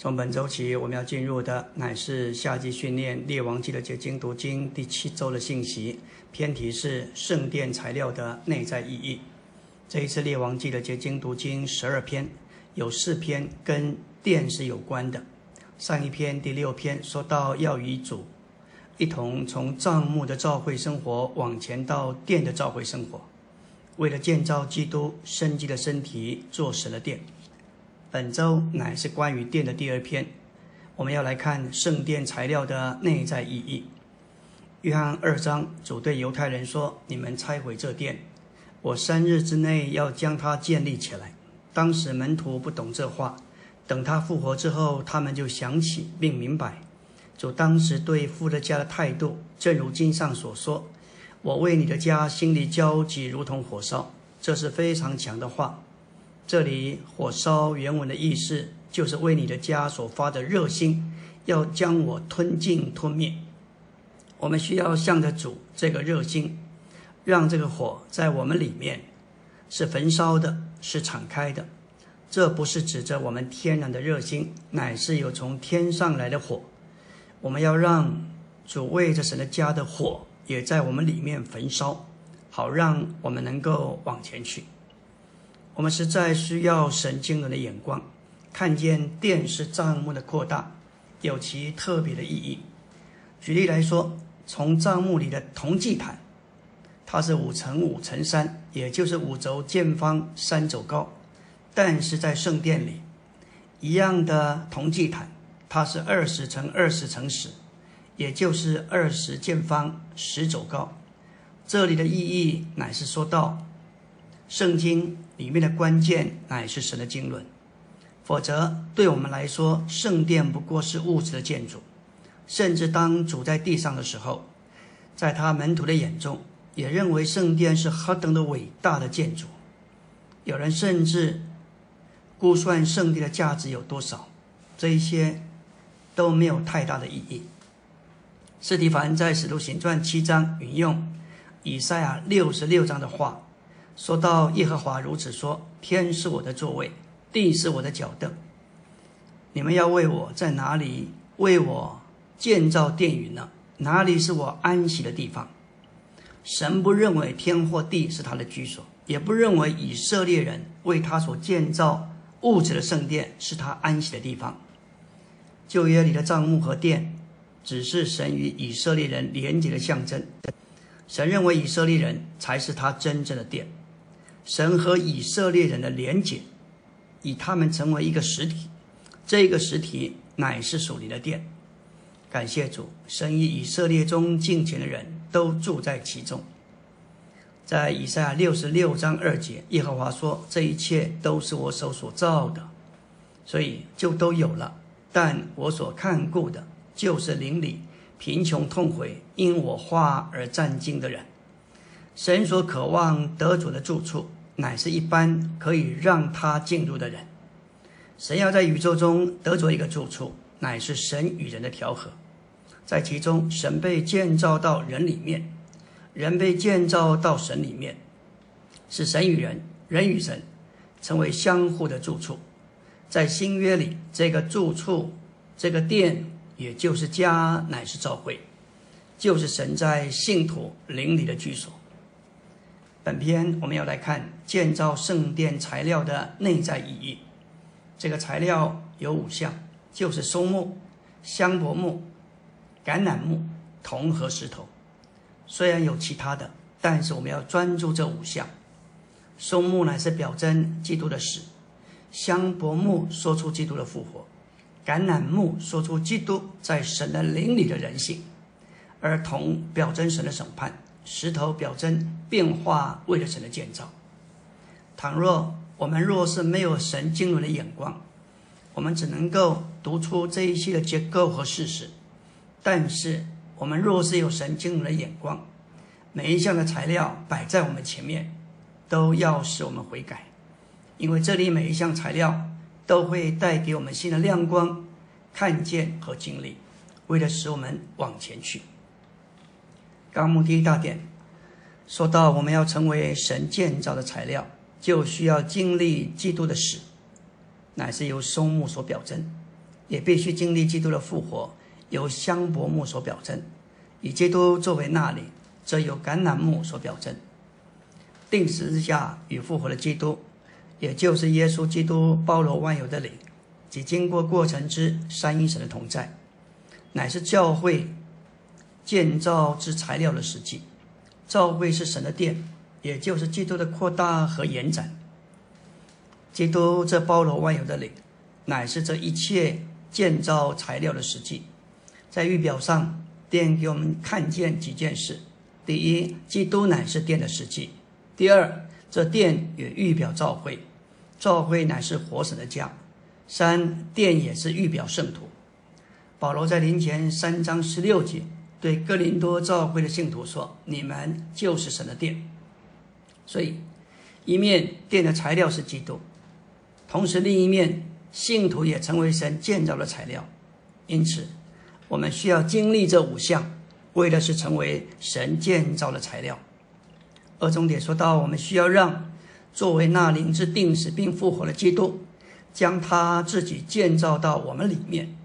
从本周起，我们要进入的乃是夏季训练列王记的结晶读经第七周的信息，偏题是圣殿材料的内在意义。这一次列王记的结晶读经十二篇，有四篇跟殿是有关的。上一篇第六篇说到要与主一同从帐幕的召会生活往前到殿的召会生活，为了建造基督生机的身体，做神的殿。本周乃是关于殿的第二篇，我们要来看圣殿材料的内在意义。约翰二章主对犹太人说：“你们拆毁这殿，我三日之内要将它建立起来。”当时门徒不懂这话，等他复活之后，他们就想起并明白主当时对富的家的态度，正如经上所说：“我为你的家心里焦急，如同火烧。”这是非常强的话。这里火烧原文的意思就是为你的家所发的热心，要将我吞尽吞灭。我们需要向着主这个热心，让这个火在我们里面是焚烧的，是敞开的。这不是指着我们天然的热心，乃是有从天上来的火。我们要让主为着神的家的火也在我们里面焚烧，好让我们能够往前去。我们实在需要神经人的眼光，看见电视帐目的扩大有其特别的意义。举例来说，从帐目里的铜祭坛，它是五乘五乘三，也就是五轴见方，三轴高；但是在圣殿里，一样的铜祭坛，它是二十乘二十乘十，也就是二十见方，十轴高。这里的意义乃是说到圣经。里面的关键乃是神的经纶，否则对我们来说，圣殿不过是物质的建筑。甚至当主在地上的时候，在他门徒的眼中，也认为圣殿是何等的伟大的建筑。有人甚至估算圣殿的价值有多少，这一些都没有太大的意义。斯蒂凡在使徒行传七章引用以赛亚六十六章的话。说到耶和华如此说：“天是我的座位，地是我的脚凳。你们要为我在哪里为我建造殿宇呢？哪里是我安息的地方？神不认为天或地是他的居所，也不认为以色列人为他所建造物质的圣殿是他安息的地方。旧约里的帐幕和殿，只是神与以色列人连结的象征。神认为以色列人才是他真正的殿。”神和以色列人的连结，以他们成为一个实体，这个实体乃是属灵的殿。感谢主，神以以色列中敬虔的人都住在其中。在以赛亚六十六章二节，耶和华说：“这一切都是我手所造的，所以就都有了。但我所看顾的，就是邻里贫穷痛悔，因我话而战惊的人。”神所渴望得主的住处，乃是一般可以让他进入的人。神要在宇宙中得着一个住处，乃是神与人的调和。在其中，神被建造到人里面，人被建造到神里面，是神与人，人与神成为相互的住处。在新约里，这个住处，这个殿，也就是家，乃是教会，就是神在信徒灵里的居所。本篇我们要来看建造圣殿材料的内在意义。这个材料有五项，就是松木、香柏木、橄榄木、铜和石头。虽然有其他的，但是我们要专注这五项。松木呢是表征基督的死，香柏木说出基督的复活，橄榄木说出基督在神的灵里的人性，而铜表征神的审判。石头表征变化，为了神的建造。倘若我们若是没有神经纶的眼光，我们只能够读出这一些的结构和事实。但是我们若是有神经纶的眼光，每一项的材料摆在我们前面，都要使我们悔改，因为这里每一项材料都会带给我们新的亮光、看见和经历，为了使我们往前去。纲目第一大点说到，我们要成为神建造的材料，就需要经历基督的死，乃是由松木所表征。也必须经历基督的复活，由香柏木所表征；以基督作为那里，则由橄榄木所表征。定十字架与复活的基督，也就是耶稣基督包罗万有的灵，及经过过程之三一神的同在，乃是教会建造之材料的实际。教会是神的殿，也就是基督的扩大和延展。基督这包罗万有的灵，乃是这一切建造材料的实际。在预表上，殿给我们看见几件事：第一，基督乃是殿的实际；第二，这殿也预表教会，教会乃是活神的家；三，殿也是预表圣徒。保罗在临前三章十六节对哥林多教会的信徒说：“你们就是神的殿。”所以，一面殿的材料是基督。同时，另一面，信徒也成为神建造的材料。因此，我们需要经历这五项，为的是成为神建造的材料。二重点说到，我们需要让作为那灵之定死并复活的基督，将他自己建造到我们里面，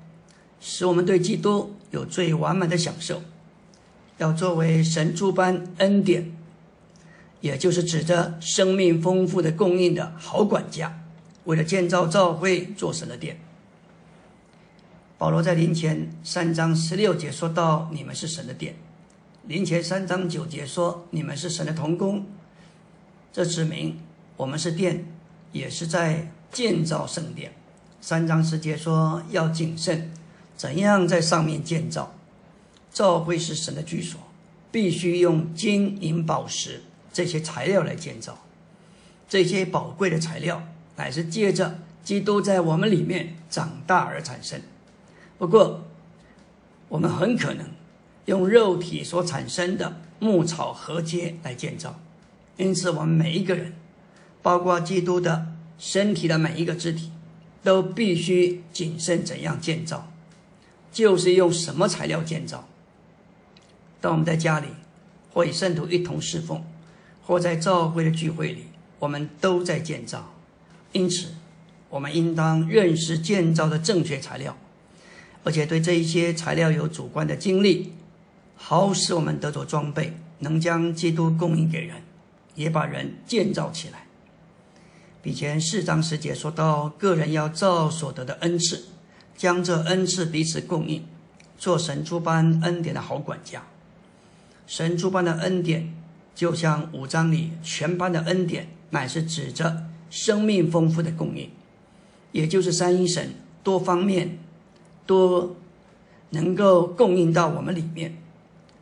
使我们对基督有最完满的享受。要作为神诸般恩典，也就是指着生命丰富的供应的好管家。为了建造教会做神的殿，保罗在临前三章十六节说到：“你们是神的殿。”临前三章九节说：“你们是神的童工。”这指明我们是殿，也是在建造圣殿。三章十节说：“要谨慎，怎样在上面建造？教会是神的居所，必须用金银宝石这些材料来建造，这些宝贵的材料。”乃是借着基督在我们里面长大而产生。不过，我们很可能用肉体所产生的牧草和秸来建造。因此，我们每一个人，包括基督的身体的每一个肢体，都必须谨慎怎样建造，就是用什么材料建造。当我们在家里，或与圣徒一同侍奉，或在教会的聚会里，我们都在建造。因此，我们应当认识建造的正确材料，而且对这一些材料有主观的经历，好使我们得着装备，能将基督供应给人，也把人建造起来。比前四章十节说到，个人要造所得的恩赐，将这恩赐彼此供应，做神诸般恩典的好管家。神诸般的恩典，就像五章里全班的恩典，乃是指着。生命丰富的供应，也就是三一神多方面都能够供应到我们里面。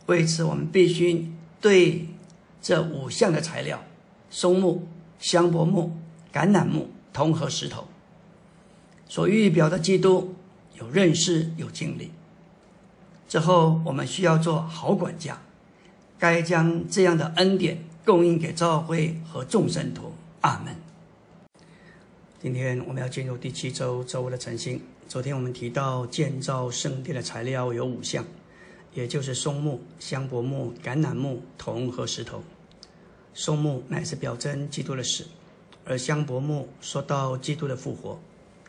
为此，我们必须对这五项的材料——松木、香柏木、橄榄木、铜和石头——所预表的基督有认识、有经历。之后，我们需要做好管家，该将这样的恩典供应给教会和众生徒。阿门。今天我们要进入第七周周五的晨星。昨天我们提到建造圣殿的材料有五项，也就是松木、香柏木、橄榄木、铜和石头。松木乃是表征基督的死，而香柏木说到基督的复活，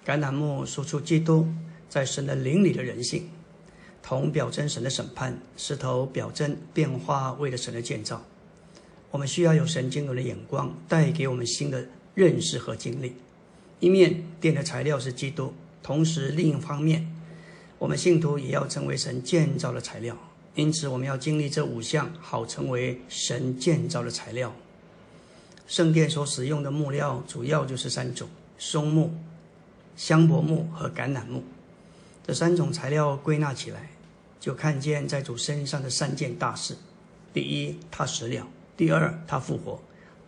橄榄木说出基督在神的灵里的人性，铜表征神的审判，石头表征变化为了神的建造。我们需要有神经纶的眼光，带给我们新的认识和经历。一面殿的材料是基督，同时另一方面，我们信徒也要成为神建造的材料。因此，我们要经历这五项，好成为神建造的材料。圣殿所使用的木料主要就是三种：松木、香柏木和橄榄木。这三种材料归纳起来，就看见在主身上的三件大事：第一，他死了；第二，他复活；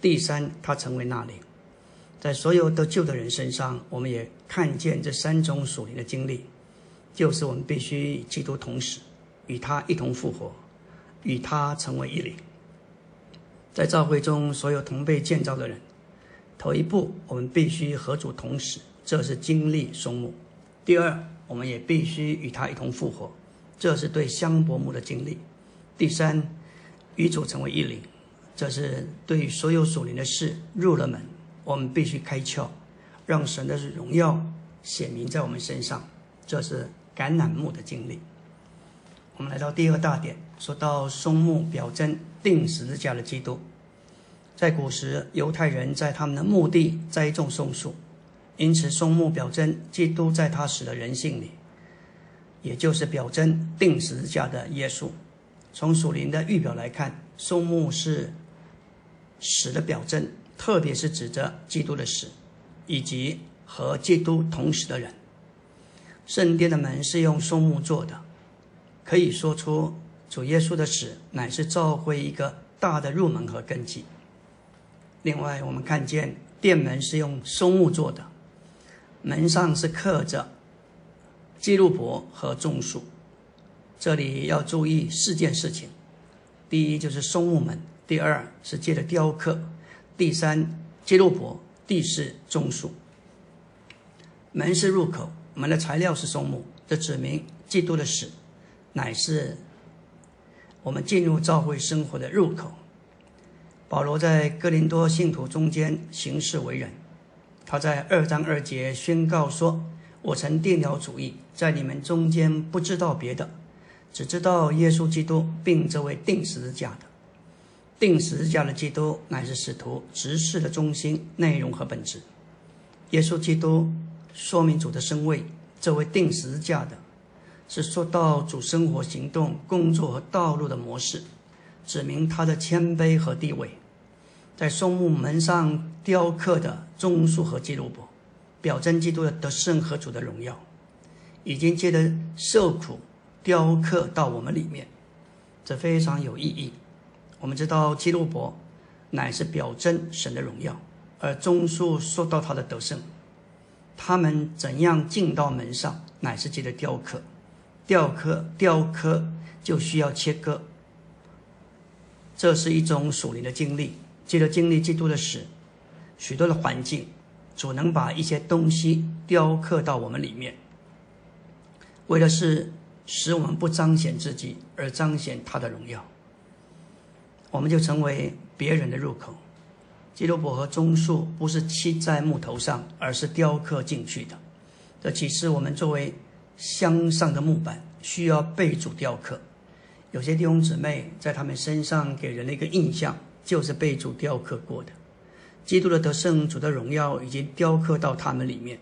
第三，他成为那灵。在所有得救的人身上，我们也看见这三种属灵的经历，就是我们必须与基督同死，与他一同复活，与他成为一灵。在教会中，所有同被建造的人，头一步，我们必须和主同死，这是经历松木；第二，我们也必须与他一同复活，这是对香柏木的经历；第三，与主成为一灵，这是对所有属灵的事入了门。我们必须开窍，让神的荣耀显明在我们身上。这是橄榄木的经历。我们来到第二大点，说到松木表征定十字架的基督。在古时，犹太人在他们的墓地栽种松树，因此松木表征基督在他死的人性里，也就是表征定十字架的耶稣。从属灵的预表来看，松木是死的表征，特别是指着基督的死，以及和基督同时的人。圣殿的门是用松木做的，可以说出主耶稣的死乃是召会一个大的入门和根基。另外，我们看见殿门是用松木做的，门上是刻着基路伯和棕树。这里要注意四件事情：第一就是松木门；第二是借着雕刻；第三基路伯；第四棕树。门是入口，门的材料是松木，这指明基督的死乃是我们进入教会生活的入口。保罗在哥林多信徒中间行事为人，他在二章二节宣告说：“我曾定了主意，在你们中间不知道别的，只知道耶稣基督，并这位定十字架的。定十字架的基督乃是使徒执事的中心、内容和本质。耶稣基督说明主的身位，这位定十字架的，是说到主生活、行动、工作和道路的模式。”指明他的谦卑和地位，在松木门上雕刻的棕树和基路伯，表征基督的得胜和主的荣耀，已经借着受苦雕刻到我们里面，这非常有意义。我们知道基路伯乃是表征神的荣耀，而棕树说到他的得胜，他们怎样进到门上，乃是借着雕刻，雕刻雕刻就需要切割。这是一种属灵的经历，借着经历基督的死，许多的环境，主能把一些东西雕刻到我们里面，为的是使我们不彰显自己，而彰显他的荣耀。我们就成为别人的入口。基督伯和棕树不是漆在木头上，而是雕刻进去的。这启示我们作为香上的木板，需要被主雕刻。有些弟兄姊妹在他们身上给人的一个印象，就是被主雕刻过的。基督的得胜、主的荣耀已经雕刻到他们里面，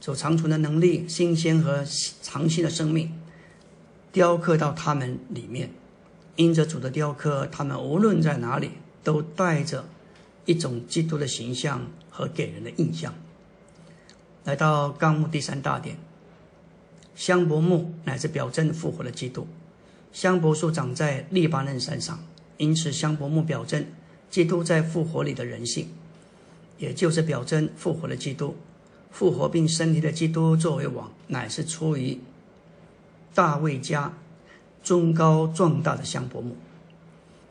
主长存的能力、新鲜和长新的生命，雕刻到他们里面。因着主的雕刻，他们无论在哪里，都带着一种基督的形象和给人的印象。来到纲目第三大点，香柏木乃是表征复活的基督。香柏树长在利巴嫩山上，因此香柏木表征基督在复活里的人性，也就是表征复活的基督，复活并升天的基督作为王，乃是出于大卫家中高壮大的香柏木。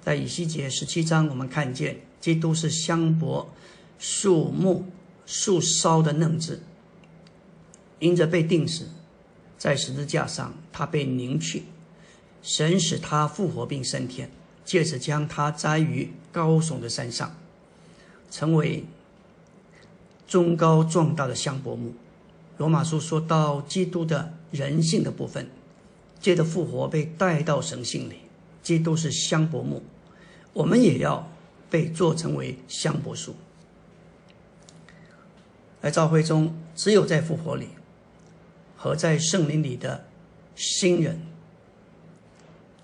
在以西结十七章，我们看见基督是香柏树木树梢的嫩枝，因着被钉死在十字架上，他被凝去。神使他复活并升天，借此将他栽于高耸的山上，成为中高壮大的香柏木。罗马书说到基督的人性的部分，借着复活被带到神性里。基督是香柏木，我们也要被做成为香柏树。而召会中，只有在复活里和在圣灵里的新人。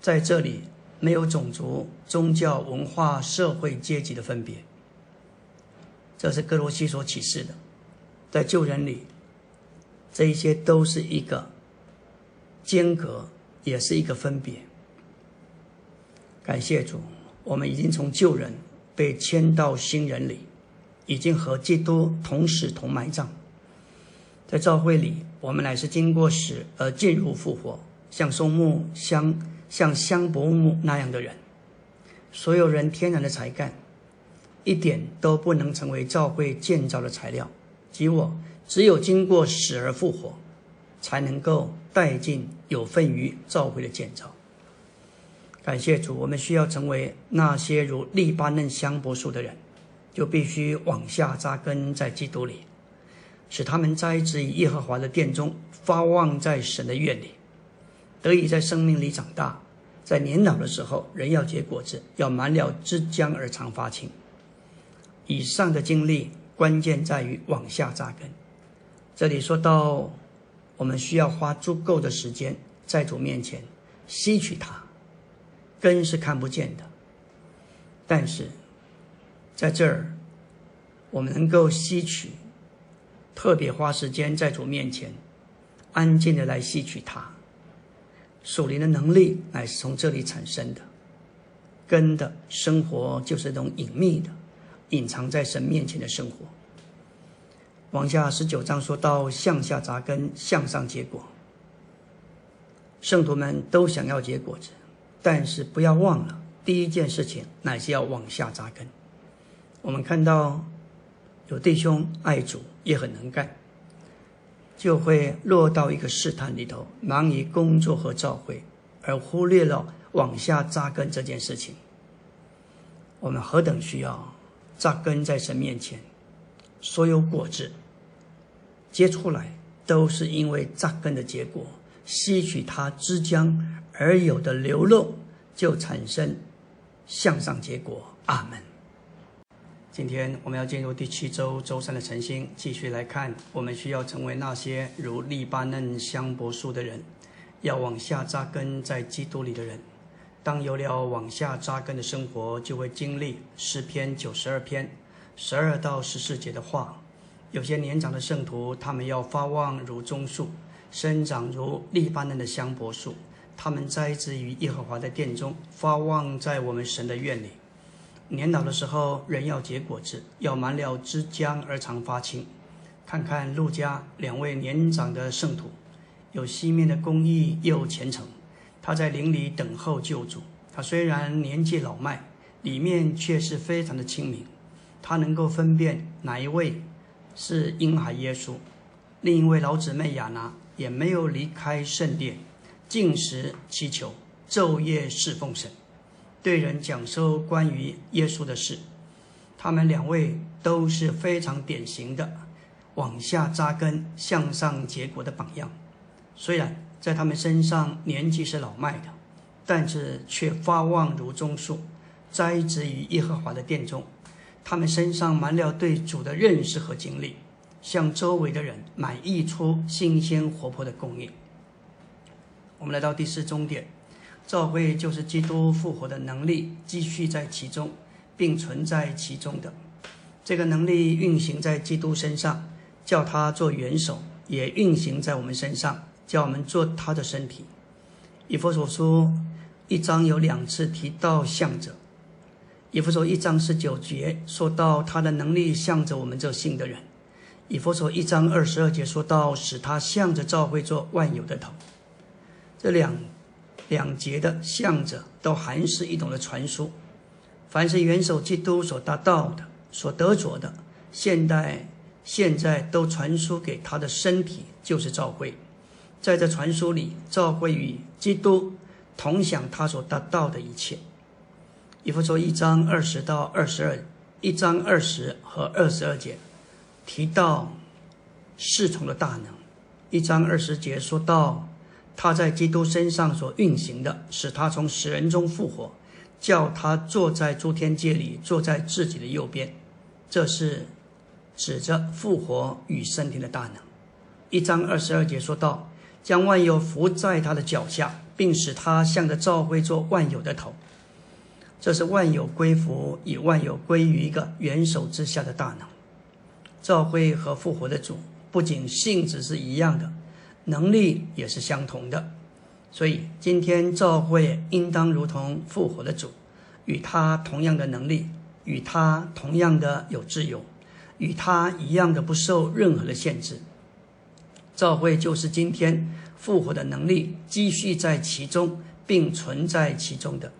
在这里没有种族、宗教、文化、社会阶级的分别，这是哥罗西所启示的。在旧人里，这一些都是一个间隔，也是一个分别。感谢主，我们已经从旧人被迁到新人里，已经和基督同死同埋葬。在教会里，我们乃是经过死而进入复活，像松木香。像香柏木那样的人，所有人天然的才干，一点都不能成为教会建造的材料。即我只有经过死而复活，才能够带进有份于教会的建造。感谢主，我们需要成为那些如利巴嫩香柏树的人，就必须往下扎根在基督里。使他们栽植于耶和华的殿中，发旺在神的院里，得以在生命里长大。在年老的时候，人要结果子，要满了枝浆而常发青。以上的经历，关键在于往下扎根。这里说到，我们需要花足够的时间在主面前吸取它，根是看不见的，但是在这儿，我们能够吸取，特别花时间在主面前，安静的来吸取它。属灵的能力乃是从这里产生的，根的生活就是一种隐秘的、隐藏在神面前的生活。往下十九章说到向下扎根，向上结果。圣徒们都想要结果子，但是不要忘了，第一件事情乃是要往下扎根。我们看到有弟兄爱主，也很能干。就会落到一个试探里头，忙于工作和召会，而忽略了往下扎根这件事情。我们何等需要扎根在神面前，所有果子结出来，都是因为扎根的结果，吸取它枝浆而有的流露，就产生向上结果。阿门。今天我们要进入第七周周三的晨星，继续来看。我们需要成为那些如利巴嫩香柏树的人，要往下扎根在基督里的人。当有了往下扎根的生活，就会经历诗篇九十二篇十二到十四节的话。有些年长的圣徒，他们要发旺如棕树，生长如利巴嫩的香柏树。他们栽植于耶和华的殿中，发旺在我们神的院里。年老的时候，人要结果子，要满了枝浆而常发青。看看陆家两位年长的圣徒，有西面的公义，又虔诚。他在林里等候救主。他虽然年纪老迈，里面却是非常的清明。他能够分辨哪一位是婴孩耶稣。另一位老姊妹亚拿也没有离开圣殿，进食祈求，昼夜侍奉神。对人讲授关于耶稣的事，他们两位都是非常典型的往下扎根、向上结果的榜样。虽然在他们身上年纪是老迈的，但是却发旺如棕树，栽植于耶和华的殿中。他们身上满了对主的认识和经历，向周围的人满溢出新鲜活泼的供应。我们来到第四终点。教会就是基督复活的能力继续在其中，并存在其中的这个能力运行在基督身上，叫他做元首，也运行在我们身上，叫我们做他的身体。以弗所书一章有两次提到向着，以弗所一章十九节说到他的能力向着我们这信的人，以弗所一章二十二节说到使他向着教会做万有的头，这两。两节的向着都含是一种的传输，凡是元首基督所达到的、所得着的，现代现在都传输给他的身体，就是教会。在这传输里，教会与基督同享他所达到的一切。以弗所一章二十到二十二，一章二十和二十二节提到侍从的大能，一章二十节说到。他在基督身上所运行的，使他从死人中复活，叫他坐在诸天界里，坐在自己的右边。这是指着复活与升天的大能。一章二十二节说到，将万有伏在他的脚下，并使他向着召会做万有的头。这是万有归服，以万有归于一个元首之下的大能。召会和复活的主不仅性质是一样的。能力也是相同的，所以今天教会应当如同复活的主，与他同样的能力，与他同样的有自由，与他一样的不受任何的限制。教会就是今天复活的能力继续在其中，并存在其中的。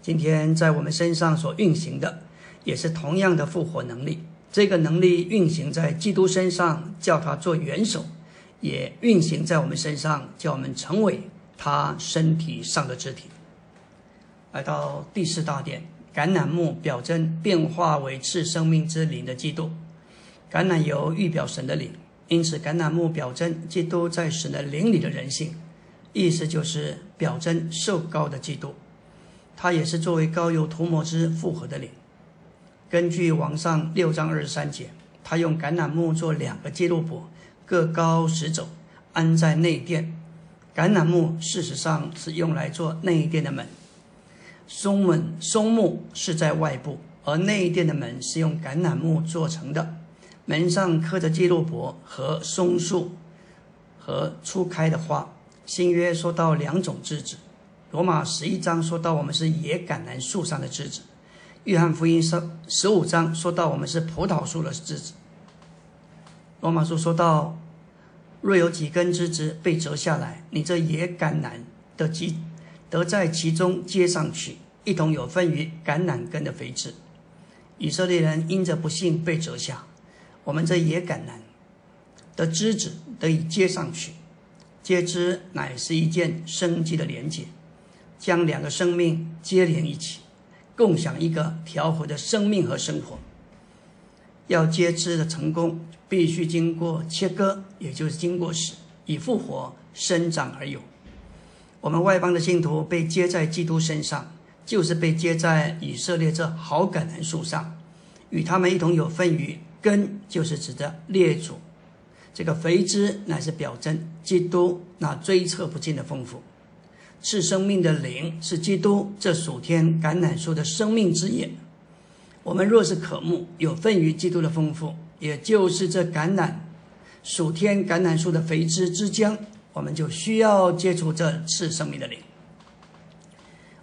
今天在我们身上所运行的，也是同样的复活能力。这个能力运行在基督身上，叫他做元首。也运行在我们身上，叫我们成为他身体上的肢体。来到第四大点，橄榄木表征变化为赐生命之灵的基督。橄榄油预表神的灵，因此，橄榄木表征基督在神的灵里的人性，意思就是表征受膏的基督。它也是作为膏油涂抹之复合的灵。根据王上六章二十三节，他用橄榄木做两个基路伯，各高十肘，安在内殿。橄榄木事实上是用来做内殿的门，松门松木是在外部，而内殿的门是用橄榄木做成的。门上刻着基路伯和松树和初开的花。新约说到两种枝子，罗马十一章说到我们是野橄榄树上的枝子，约翰福音十十五章说到我们是葡萄树的枝子。罗马书说到，若有几根枝子被折下来，你这野橄榄的枝得在其中接上去，一同有分于橄榄根的肥枝。以色列人因着不幸被折下。我们这野橄榄的枝子得以接上去，接枝乃是一件生机的连接，将两个生命接连一起，共享一个调和的生命和生活。要接枝的成功，必须经过切割，也就是经过死，以复活生长而有。我们外邦的信徒被接在基督身上，就是被接在以色列这好橄榄树上，与他们一同有份于。根就是指的列祖，这个肥枝乃是表征基督那追测不尽的丰富。是生命的灵是基督这属天橄榄树的生命之叶。我们若是渴慕有份于基督的丰富，也就是这橄榄属天橄榄树的肥枝之浆，我们就需要接触这次生命的灵。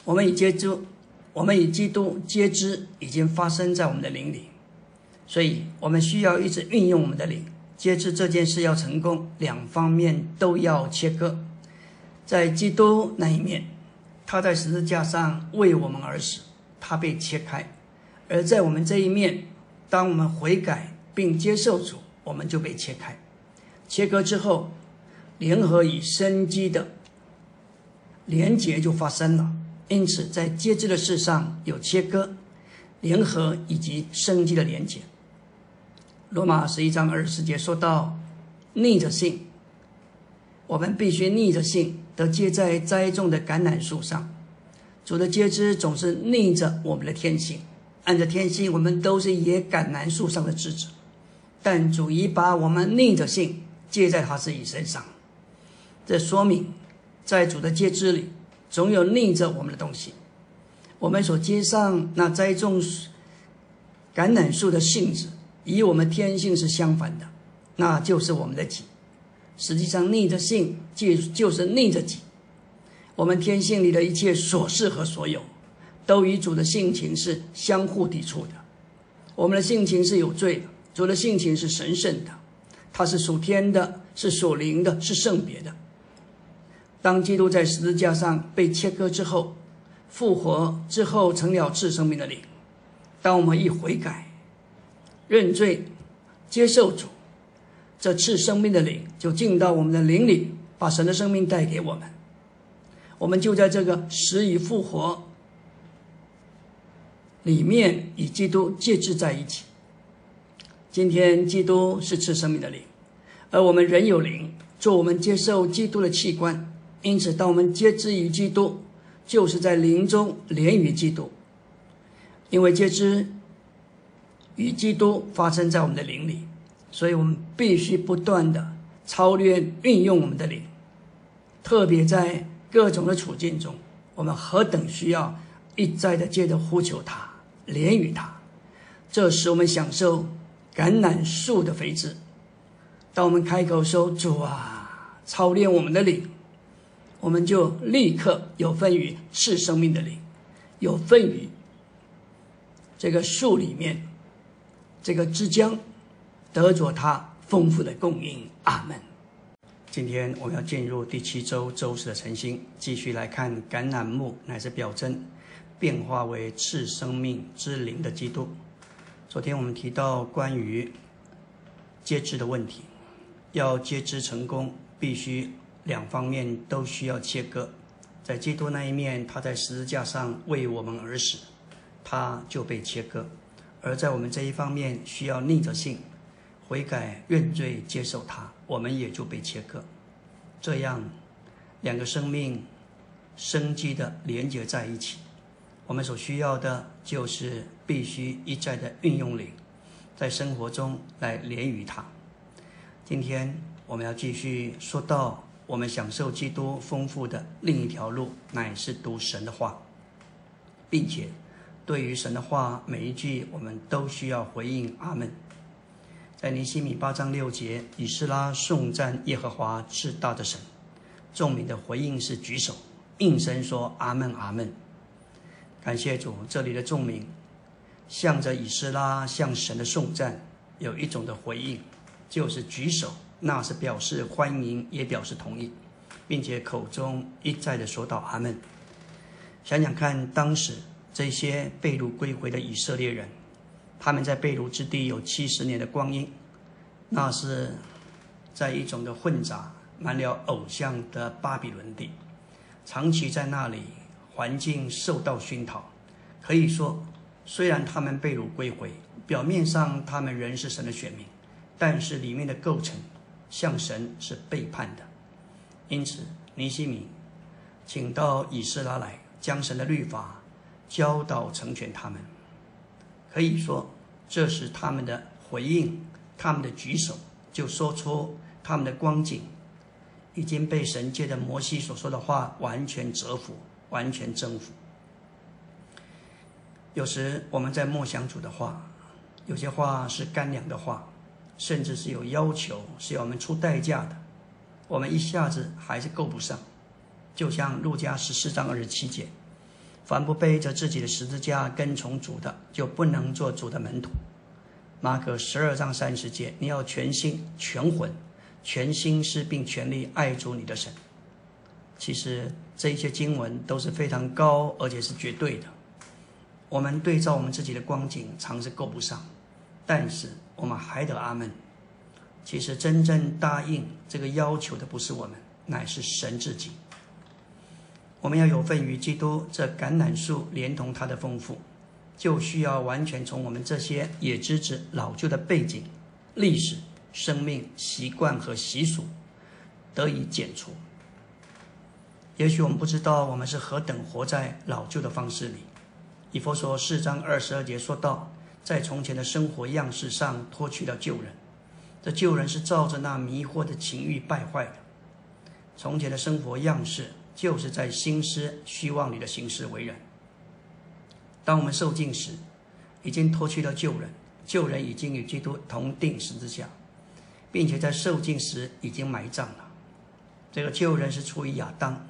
我们已接触，我们与基督接知已经发生在我们的灵里。所以，我们需要一直运用我们的灵，接知这件事要成功，两方面都要切割。在基督那一面，他在十字架上为我们而死，他被切开；而在我们这一面，当我们悔改并接受主，我们就被切开。切割之后，联合与生机的连结就发生了。因此，在接枝的事上有切割、联合以及生机的连结。罗马十一章二十节说到：“逆着性，我们必须逆着性，得接在栽种的橄榄树上。主的接枝总是逆着我们的天性，按着天性，我们都是野橄榄树上的枝子。但主已把我们逆着性接在他自己身上。这说明，在主的接枝里，总有逆着我们的东西。我们所接上那栽种橄榄树的性质。”与我们天性是相反的，那就是我们的己。实际上，逆着性就就是逆着己。我们天性里的一切所事和所有，都与主的性情是相互抵触的。我们的性情是有罪的，主的性情是神圣的，它是属天的，是属灵的，是圣别的。当基督在十字架上被切割之后，复活之后成了赐生命的灵。当我们一悔改。认罪，接受主，这次生命的灵就进到我们的灵里，把神的生命带给我们。我们就在这个死与复活里面与基督介质在一起。今天基督是赐生命的灵，而我们人有灵，做我们接受基督的器官。因此，当我们接之于基督，就是在灵中连于基督，因为接之。与基督发生在我们的灵里，所以我们必须不断的操练运用我们的灵，特别在各种的处境中，我们何等需要一再的接着呼求他，连于他，这使我们享受橄榄树的肥枝。当我们开口说主啊，操练我们的灵，我们就立刻有份于赐生命的灵，有份于这个树里面。这个枝江得着它丰富的供应，阿门。今天我们要进入第七周周四的晨星，继续来看橄榄木乃是表征，变化为赐生命之灵的基督。昨天我们提到关于接枝的问题，要接枝成功，必须两方面都需要切割。在基督那一面，他在十字架上为我们而死，他就被切割。而在我们这一方面，需要逆着性，悔改、认罪、接受他，我们也就被切割。这样，两个生命生机的连接在一起。我们所需要的就是必须一再的运用灵，在生活中来连于他。今天我们要继续说到，我们享受基督丰富的另一条路，乃是读神的话，并且对于神的话每一句，我们都需要回应阿门。在尼西米八章六节，以斯拉颂赞耶和华至大的神，众民的回应是举手应声说阿门阿门。感谢主，这里的众民向着以斯拉向神的颂赞有一种的回应，就是举手，那是表示欢迎，也表示同意，并且口中一再的说道阿门。想想看，当时这些被掳归回的以色列人，他们在被掳之地有七十年的光阴，那是在一种的混杂、满了偶像的巴比伦地，长期在那里。环境受到熏陶，可以说，虽然他们被掳归回，表面上他们仍是神的选民，但是里面的构成向神是背叛的。因此，尼西米请到以斯拉来，将神的律法教导成全他们。可以说，这是他们的回应，他们的举手，就说出他们的光景已经被神借着摩西所说的话完全折服。完全征服。有时我们在默想主的话，有些话是干粮的话，甚至是有要求，是要我们出代价的，我们一下子还是够不上。就像路加十四章二十七节：“凡不背着自己的十字架跟从主的，就不能做主的门徒。”马可十二章三十节：“你要全心、全魂、全心思并全力爱主你的神。”其实这一些经文都是非常高，而且是绝对的。我们对照我们自己的光景，常是够不上，但是我们还得阿门。其实真正答应这个要求的不是我们，乃是神自己。我们要有份于基督这橄榄树，连同它的丰富，就需要完全从我们这些野枝子老旧的背景、历史、生命习惯和习俗得以剪除。也许我们不知道，我们是何等活在老旧的方式里。以佛说四章二十二节说到，在从前的生活样式上脱去了旧人，这旧人是照着那迷惑的情欲败坏的。从前的生活样式，就是在心思虚妄里的行事为人。当我们受尽时，已经脱去了旧人，旧人已经与基督同定十字架，并且在受尽时已经埋葬了。这个旧人是出于亚当。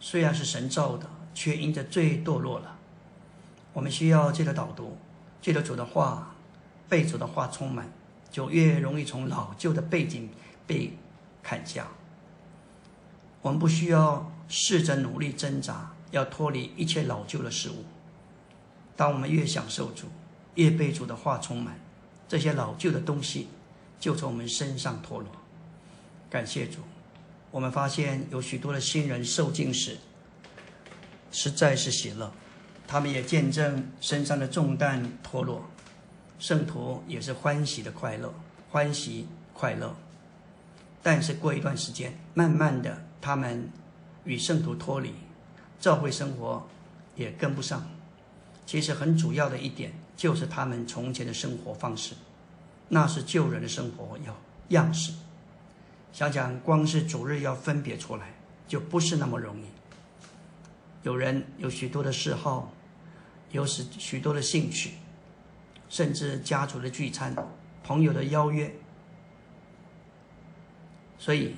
虽然是神造的，却因着罪堕落了。我们需要借着导读，借着主的话，被主的话充满，就越容易从老旧的背景被砍下。我们不需要试着努力挣扎，要脱离一切老旧的事物。当我们越享受主，越被主的话充满，这些老旧的东西就从我们身上脱落。感谢主。我们发现有许多的新人受尽时，实在是喜乐，他们也见证身上的重担脱落，圣徒也是欢喜的快乐，欢喜快乐。但是过一段时间，慢慢的，他们与圣徒脱离，教会生活也跟不上。其实很主要的一点，就是他们从前的生活方式，那是旧人的生活要样式。想想，光是主日要分别出来，就不是那么容易。有人有许多的嗜好，有许许多的兴趣，甚至家族的聚餐、朋友的邀约。所以，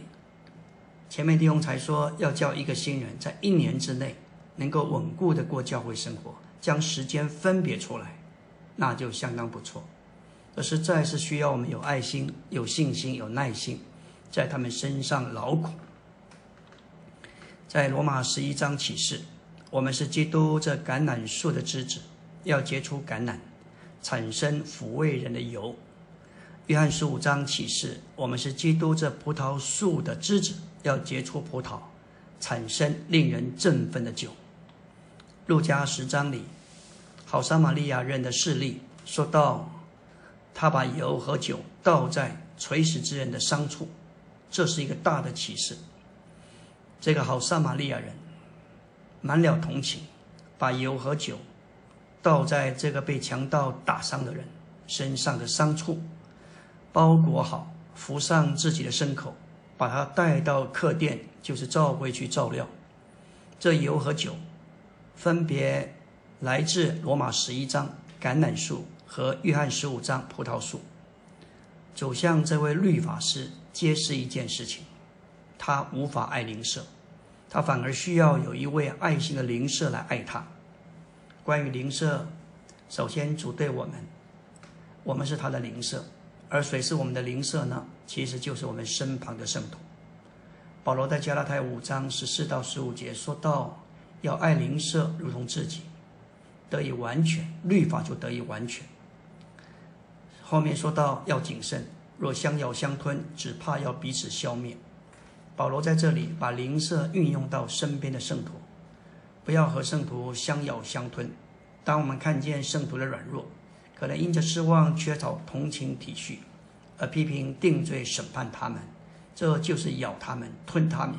前面弟兄才说，要叫一个新人在一年之内能够稳固的过教会生活，将时间分别出来，那就相当不错。这实在是需要我们有爱心、有信心、有耐心。在他们身上劳苦，在罗马十一章启示，我们是基督这橄榄树的枝子，要结出橄榄，产生抚慰人的油。约翰十五章启示，我们是基督这葡萄树的枝子，要结出葡萄，产生令人振奋的酒。路加十章里，好撒玛利亚人的事例说到，他把油和酒倒在。垂死之人的伤处，这是一个大的启示。这个好撒玛利亚人满了同情，把油和酒倒在这个被强盗打伤的人身上的伤处，包裹好，扶上自己的牲口，把他带到客店，就是召回去照料。这油和酒分别来自罗马十一章橄榄树和约翰十五章葡萄树。走向这位律法师，揭示一件事情：他无法爱灵舍，他反而需要有一位爱心的灵舍来爱他。关于灵舍，首先主对我们，我们是他的灵舍，而谁是我们的灵舍呢？其实就是我们身旁的圣徒。保罗在加拉太五章十四到十五节说到，要爱灵舍如同自己，得以完全，律法就得以完全。后面说到要谨慎，若相咬相吞，只怕要彼此消灭。保罗在这里把灵舍运用到身边的圣徒，不要和圣徒相咬相吞。当我们看见圣徒的软弱，可能因着失望、缺少同情体恤，而批评、定罪、审判他们，这就是咬他们、吞他们。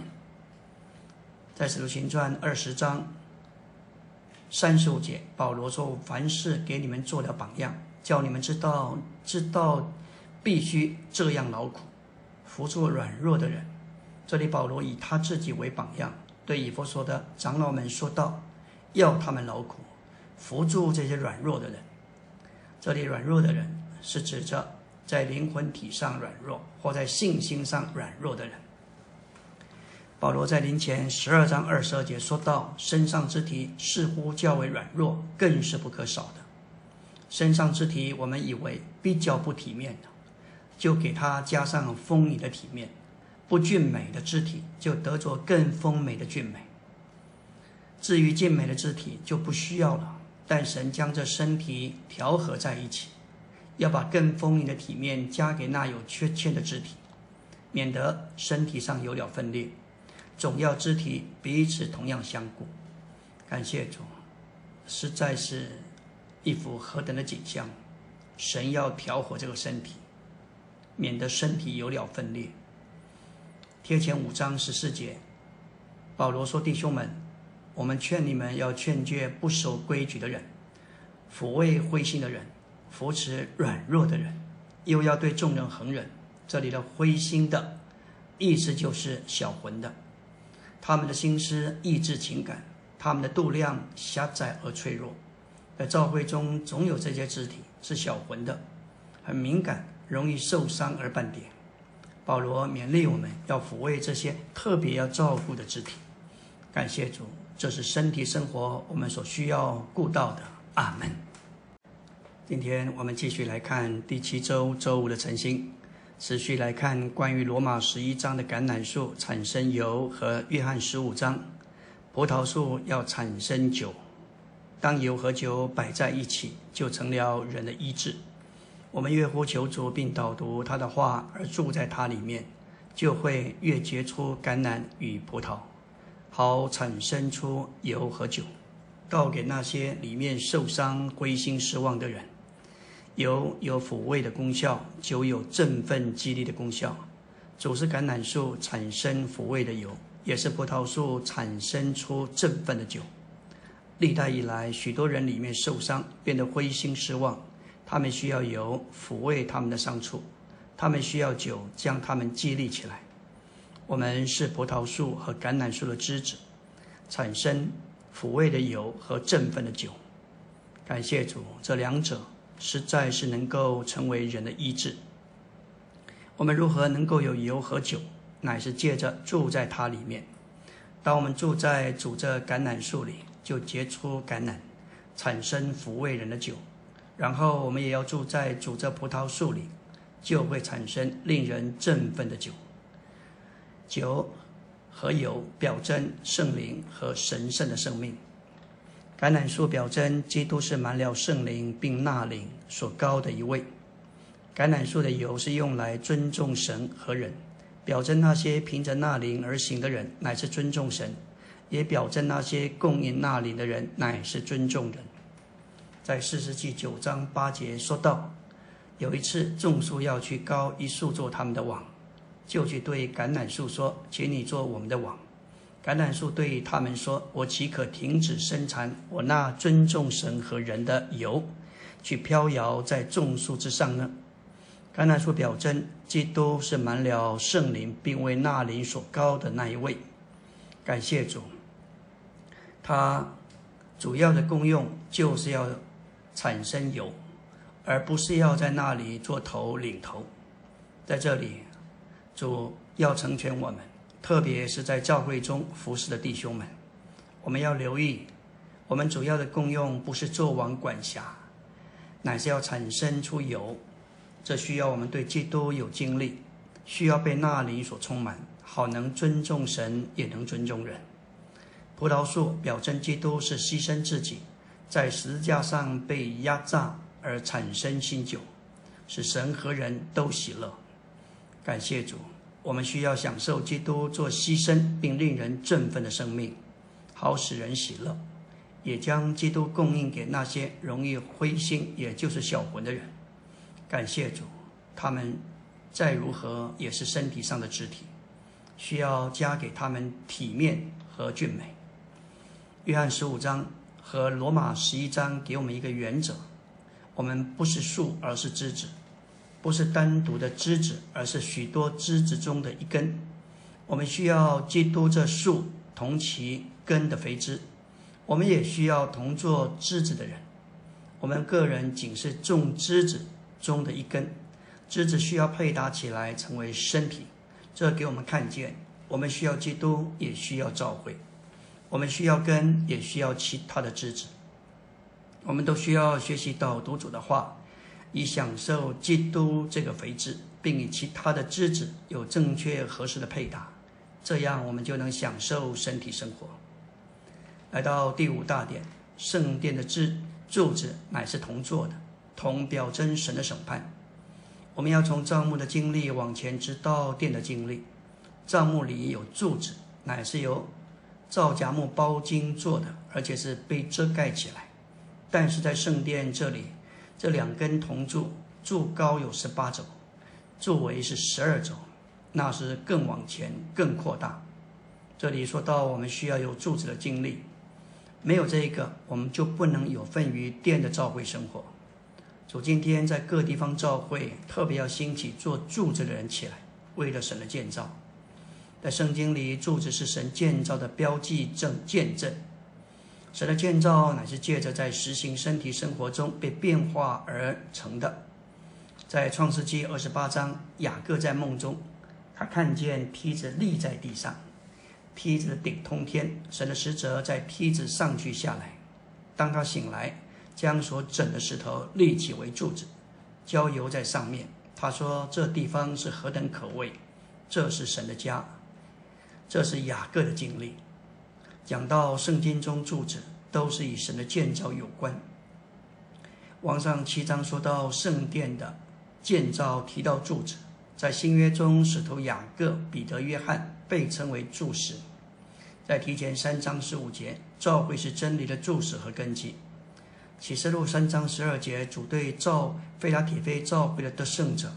在使徒行传二十章三十五节，保罗说：“凡事给你们做了榜样。”叫你们知道，知道必须这样劳苦，扶助软弱的人。这里保罗以他自己为榜样，对以弗所的长老们说道：要他们劳苦，扶助这些软弱的人。这里软弱的人是指着在灵魂体上软弱，或在信心上软弱的人。保罗在临前十二章二十二节说到：身上之体似乎较为软弱，更是不可少的。身上之体，我们以为比较不体面的，就给它加上丰盈的体面；不俊美的肢体，就得着更丰美的俊美。至于俊美的肢体，就不需要了。但神将这身体调和在一起，要把更丰盈的体面加给那有缺陷的肢体，免得身体上有了分裂。总要肢体彼此同样相顾。感谢主，实在是。一幅何等的景象！神要调和这个身体，免得身体有了分裂。贴前五章十四节，保罗说：“弟兄们，我们劝你们要劝诫不守规矩的人，抚慰灰心的人，扶持软弱的人，又要对众人恒忍。”这里的灰心的意思就是小魂的，他们的心思、意志、情感，他们的度量狭窄而脆弱。在教会中，总有这些肢体是小魂的，很敏感，容易受伤而半点。保罗勉励我们要抚慰这些特别要照顾的肢体。感谢主，这是身体生活我们所需要顾到的。阿门。今天我们继续来看第七周周五的晨星，持续来看关于罗马十一章的橄榄树产生油和约翰十五章葡萄树要产生酒。当油和酒摆在一起，就成了人的医治。我们越呼求主，并导读他的话，而住在他里面，就会越结出橄榄与葡萄，好产生出油和酒，倒给那些里面受伤、灰心失望的人。油有抚慰的功效，酒有振奋激励的功效。主是橄榄树产生抚慰的油，也是葡萄树产生出振奋的酒。历代以来，许多人里面受伤，变得灰心失望，他们需要油抚慰他们的伤处，他们需要酒将他们激励起来。我们是葡萄树和橄榄树的枝子，产生抚慰的油和振奋的酒。感谢主，这两者实在是能够成为人的医治。我们如何能够有油和酒？乃是借着住在它里面。当我们住在主这橄榄树里。就结出橄榄，产生抚慰人的酒，然后我们也要住在主这葡萄树里，就会产生令人振奋的酒。酒和油表征圣灵和神圣的生命。橄榄树表征基督是满了圣灵并纳灵所高的一位。橄榄树的油是用来尊重神和人，表征那些凭着纳灵而行的人乃是尊重神。也表征那些供应那里的人乃是尊重人。在四世纪九章八节说道：“有一次，种树要去高一树做他们的网，就去对橄榄树说：“请你做我们的网。”橄榄树对他们说：“我岂可停止生产我那尊重神和人的油，去飘摇在众树之上呢？”橄榄树表征基督是满了圣灵，并为那灵所高的那一位。感谢主，他主要的功用就是要产生油。而不是要在那里做头领头，在这里，主要成全我们，特别是在教会中服侍的弟兄们，我们要留意，我们主要的功用不是做王管辖，乃是要产生出油，这需要我们对基督有经历，需要被那里所充满，好能尊重神，也能尊重人。葡萄树表征基督是牺牲自己，在十架上被压榨。而产生新酒，使神和人都喜乐。感谢主，我们需要享受基督做牺牲并令人振奋的生命，好使人喜乐；也将基督供应给那些容易灰心，也就是小魂的人。感谢主，他们再如何也是身体上的肢体，需要加给他们体面和俊美。约翰十五章和罗马十一章给我们一个原则。我们不是树，而是枝子；不是单独的枝子，而是许多枝子中的一根。我们需要基督这树同其根的肥枝，我们也需要同做枝子的人。我们个人仅是种枝子中的一根，枝子需要配搭起来成为身体。这给我们看见，我们需要基督，也需要召会；我们需要根，也需要其他的枝子。我们都需要学习到读主的话，以享受基督这个肥枝，并与其他的枝子有正确合适的配搭，这样我们就能享受身体生活。来到第五大点，圣殿的支柱子乃是铜做的，铜表征神的审判。我们要从帐目的经历往前直到殿的经历。帐目里有柱子，乃是由皂荚木包金做的，而且是被遮盖起来。但是在圣殿这里，这两根铜柱柱高有十八肘，柱围是十二肘，那是更往前更扩大。这里说到我们需要有柱子的经历，没有这一个，我们就不能有份于殿的召会生活。主今天在各地方召会，特别要兴起做柱子的人起来，为了神的建造。在圣经里，柱子是神建造的标记证见证。神的建造乃是借着在实行身体生活中被变化而成的。在创世纪二十八章，雅各在梦中，他看见梯子立在地上，梯子的顶通天，神的使者在梯子上去下来。当他醒来，将所整的石头立起为柱子，浇油在上面。他说：“这地方是何等可畏！这是神的家，这是雅各的经历。”讲到圣经中柱子，都是与神的建造有关。王上七章说到圣殿的建造，提到柱子，在新约中，使徒雅各、彼得、约翰被称为柱石。在提前三章十五节，召会是真理的柱石和根基。启示录三章十二节，主对召菲拉铁菲召会的得胜者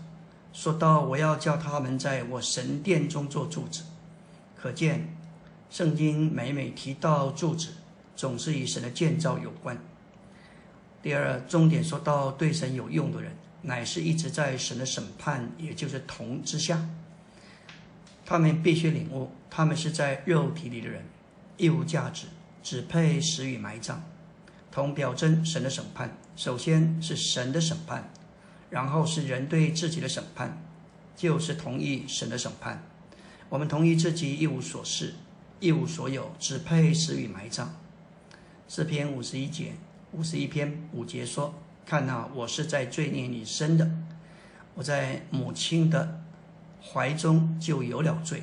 说道：“我要叫他们在我神殿中做柱子。”可见。圣经每每提到柱子，总是与神的建造有关。第二，重点说到对神有用的人，乃是一直在神的审判，也就是铜之下。他们必须领悟，他们是在肉体里的人，一无价值，只配死与埋葬。铜表征神的审判，首先是神的审判，然后是人对自己的审判，就是同意神的审判。我们同意自己一无所事。一无所有，只配死于埋葬。诗篇五十一节，五十一篇五节说：“看呐，我是在罪孽里生的，我在母亲的怀中就有了罪，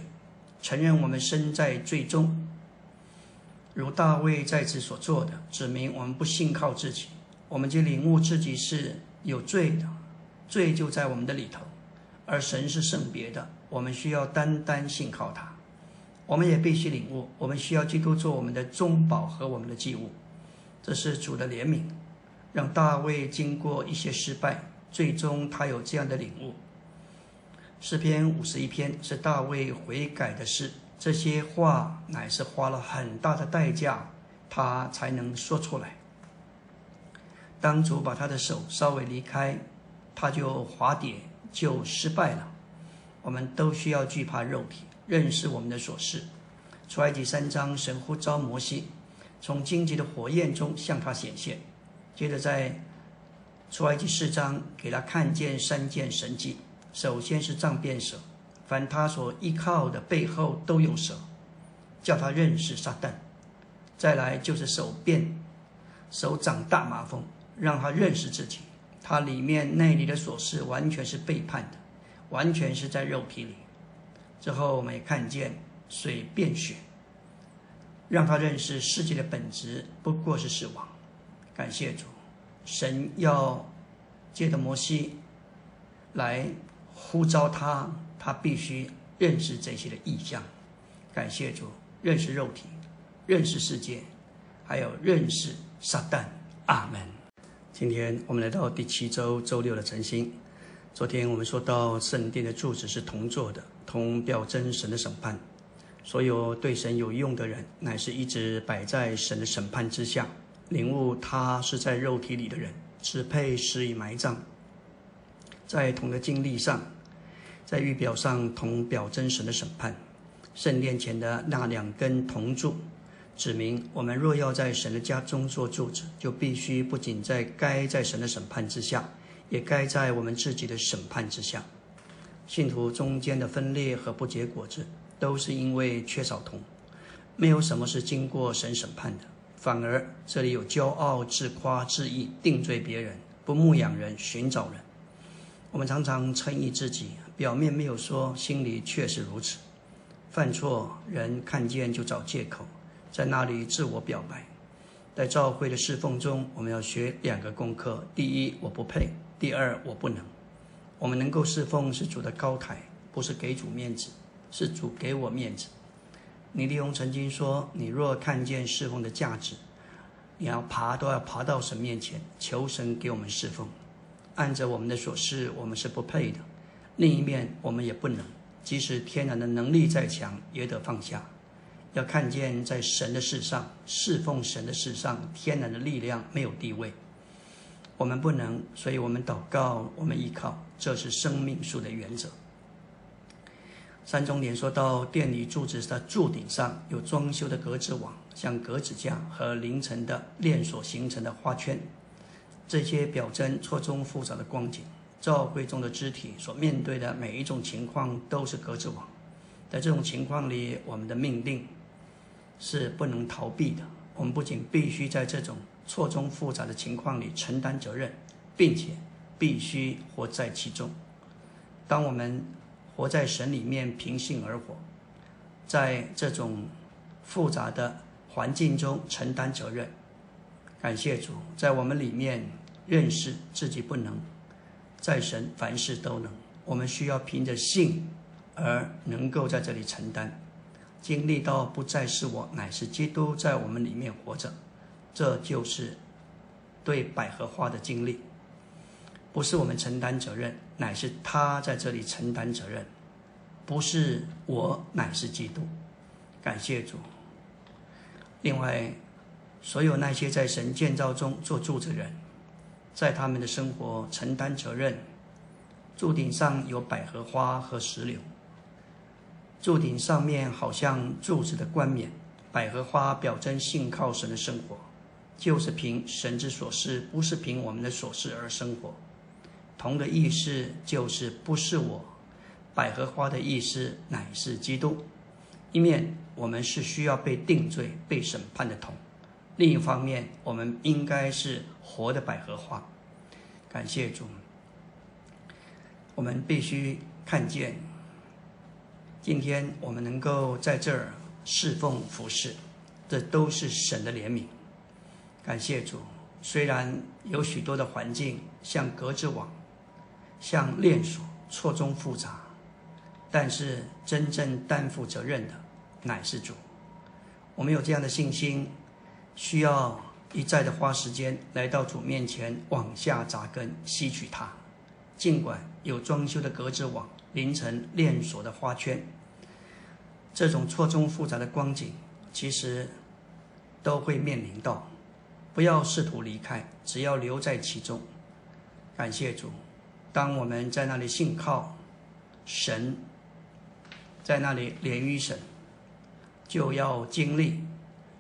承认我们生在罪中。如大卫在此所做的，指明我们不信靠自己，我们就领悟自己是有罪的，罪就在我们的里头，而神是圣别的，我们需要单单信靠他。”我们也必须领悟，我们需要基督做我们的中保和我们的祭物。这是主的怜悯，让大卫经过一些失败，最终他有这样的领悟。诗篇五十一篇是大卫悔改的诗，这些话乃是花了很大的代价，他才能说出来。当主把他的手稍微离开，他就滑跌，就失败了。我们都需要惧怕肉体，认识我们的所事。出埃及三章，神呼召摩西，从荆棘的火焰中向他显现。接着在出埃及四章，给他看见三件神迹。首先是杖变蛇，凡他所依靠的背后都有蛇，叫他认识撒旦；再来就是手变，手掌大麻风，让他认识自己，他里面内里的琐事完全是背叛的，完全是在肉体里。之后我们也看见水变血，让他认识世界的本质不过是死亡。感谢主，神要借着摩西来。呼召他，他必须认识这些的意象。感谢主，认识肉体，认识世界，还有认识撒旦。阿门。今天我们来到第七周周六的晨星。昨天我们说到圣殿的柱子是铜做的，铜表征神的审判。所有对神有用的人，乃是一直摆在神的审判之下，领悟他是在肉体里的人，只配施以埋葬。在铜的经历上，在玉表上铜表真神的审判，圣殿前的那两根铜柱，指明我们若要在神的家中做柱子，就必须不仅在该在神的审判之下，也该在我们自己的审判之下。信徒中间的分裂和不结果子，都是因为缺少铜。没有什么是经过神审判的，反而这里有骄傲、自夸、自义、定罪别人，不牧养人、寻找人。我们常常称义自己，表面没有说，心里却是如此。犯错人看见就找借口，在那里自我表白。在召会的侍奉中，我们要学两个功课：第一，我不配；第二，我不能。我们能够侍奉是主的高台，不是给主面子，是主给我面子。尼利翁曾经说：“你若看见侍奉的价值，你要爬都要爬到神面前，求神给我们侍奉。”按着我们的所示，我们是不配的；另一面，我们也不能。即使天然的能力再强，也得放下。要看见，在神的事上，侍奉神的事上，天然的力量没有地位。我们不能，所以我们祷告，我们依靠，这是生命树的原则。三中年说到，殿里柱子的柱顶上有装修的格子网，像格子架和凌晨的链锁形成的花圈。这些表征错综复杂的光景，教会中的肢体所面对的每一种情况都是格子网。在这种情况里，我们的命令是不能逃避的。我们不仅必须在这种错综复杂的情况里承担责任，并且必须活在其中。当我们活在神里面，平信而活，在这种复杂的环境中承担责任。感谢主，在我们里面。认识自己不能，在神凡事都能。我们需要凭着信而能够在这里承担，经历到不再是我，乃是基督在我们里面活着。这就是对百合花的经历，不是我们承担责任，乃是他在这里承担责任。不是我，乃是基督。感谢主。另外，所有那些在神建造中做柱子人。在他们的生活承担责任。柱顶上有百合花和石榴。柱顶上面好像柱子的冠冕，百合花表征信靠神的生活，就是凭神之所示，不是凭我们的所示而生活。同的意思就是不是我，百合花的意思乃是基督。一面我们是需要被定罪、被审判的同。另一方面，我们应该是活的百合花。感谢主，我们必须看见，今天我们能够在这儿侍奉服侍，这都是神的怜悯。感谢主，虽然有许多的环境像格子网，像链锁，错综复杂，但是真正担负责任的乃是主。我们有这样的信心。需要一再的花时间来到主面前往下扎根吸取它，尽管有装修的格子网、凌晨链锁的花圈，这种错综复杂的光景，其实都会面临到。不要试图离开，只要留在其中。感谢主，当我们在那里信靠神，在那里连于神，就要经历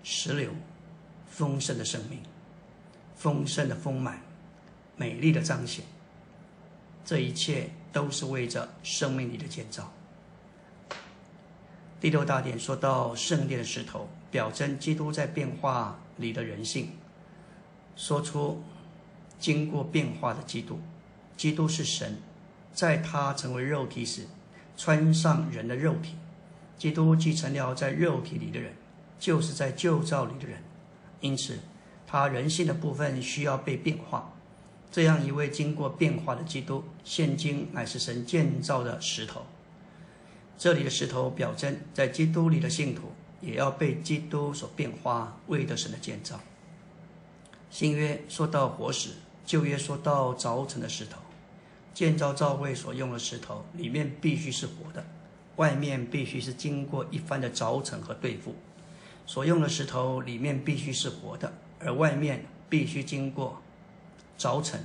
石榴丰盛的生命，丰盛的丰满，美丽的彰显。这一切都是为着生命里的建造。第六大点说到圣殿的石头，表征基督在变化里的人性。说出经过变化的基督，基督是神，在他成为肉体时，穿上人的肉体。基督继承了在肉体里的人，就是在旧造里的人，因此他人性的部分需要被变化。这样一位经过变化的基督，现今乃是神建造的石头。这里的石头表征，在基督里的信徒也要被基督所变化，为的神的建造。新约说到活石，旧约说到凿成的石头。建造教会所用的石头，里面必须是活的，外面必须是经过一番的凿成和对付。所用的石头里面必须是活的，而外面必须经过凿成，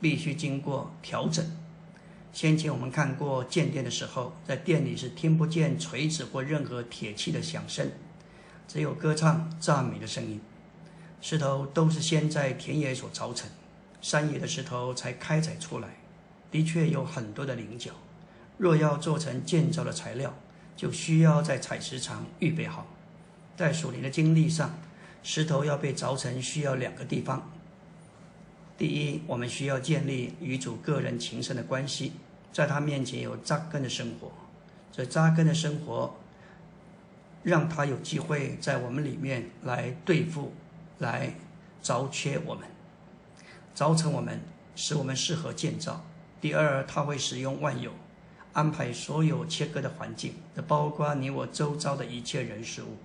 必须经过调整。先前我们看过建殿的时候，在殿里是听不见锤子或任何铁器的响声，只有歌唱赞美的声音。石头都是先在田野所凿成，山野的石头才开采出来。的确有很多的棱角，若要做成建造的材料，就需要在采石场预备好。在属灵的经历上，石头要被凿成，需要两个地方。第一，我们需要建立与主个人情深的关系，在他面前有扎根的生活。这扎根的生活，让他有机会在我们里面来对付。来凿缺我们，凿成我们，使我们适合建造。第二，他会使用万有，安排所有切割的环境，这包括你我周遭的一切人事物，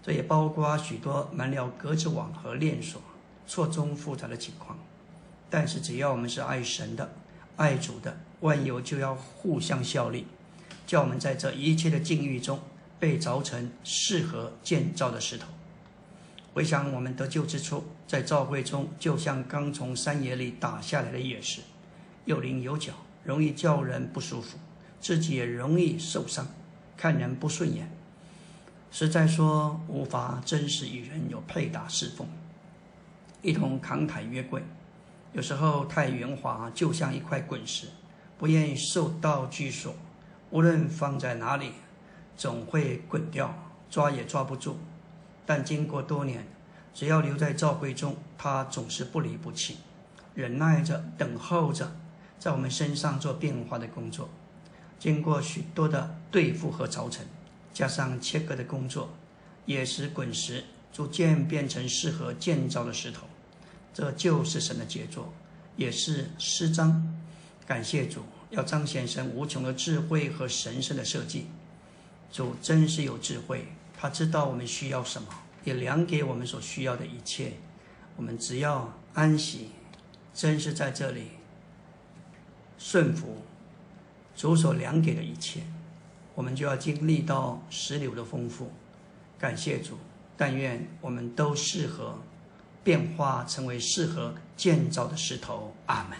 这也包括许多满了格子网和链锁、错综复杂的情况。但是，只要我们是爱神的、爱主的，万有就要互相效力，叫我们在这一切的境遇中被凿成适合建造的石头。回想我们得救之初，在教会中，就像刚从山野里打下来的野石，有棱有角，容易叫人不舒服，自己也容易受伤，看人不顺眼。实在说，无法真实与人有配搭侍奉，一同扛抬约柜。有时候太圆滑，就像一块滚石，不愿意受到拘束，无论放在哪里，总会滚掉，抓也抓不住。但经过多年，只要留在教会中，他总是不离不弃，忍耐着等候着，在我们身上做变化的工作。经过许多的对付和凿成，加上切割的工作，也使滚石逐渐变成适合建造的石头。这就是神的杰作，也是诗章。感谢主，要彰显神无穷的智慧和神圣的设计。主真是有智慧。他知道我们需要什么，也量给我们所需要的一切。我们只要安息，真是在这里顺服主所量给的一切，我们就要经历到石榴的丰富。感谢主，但愿我们都适合变化，成为适合建造的石头。阿门。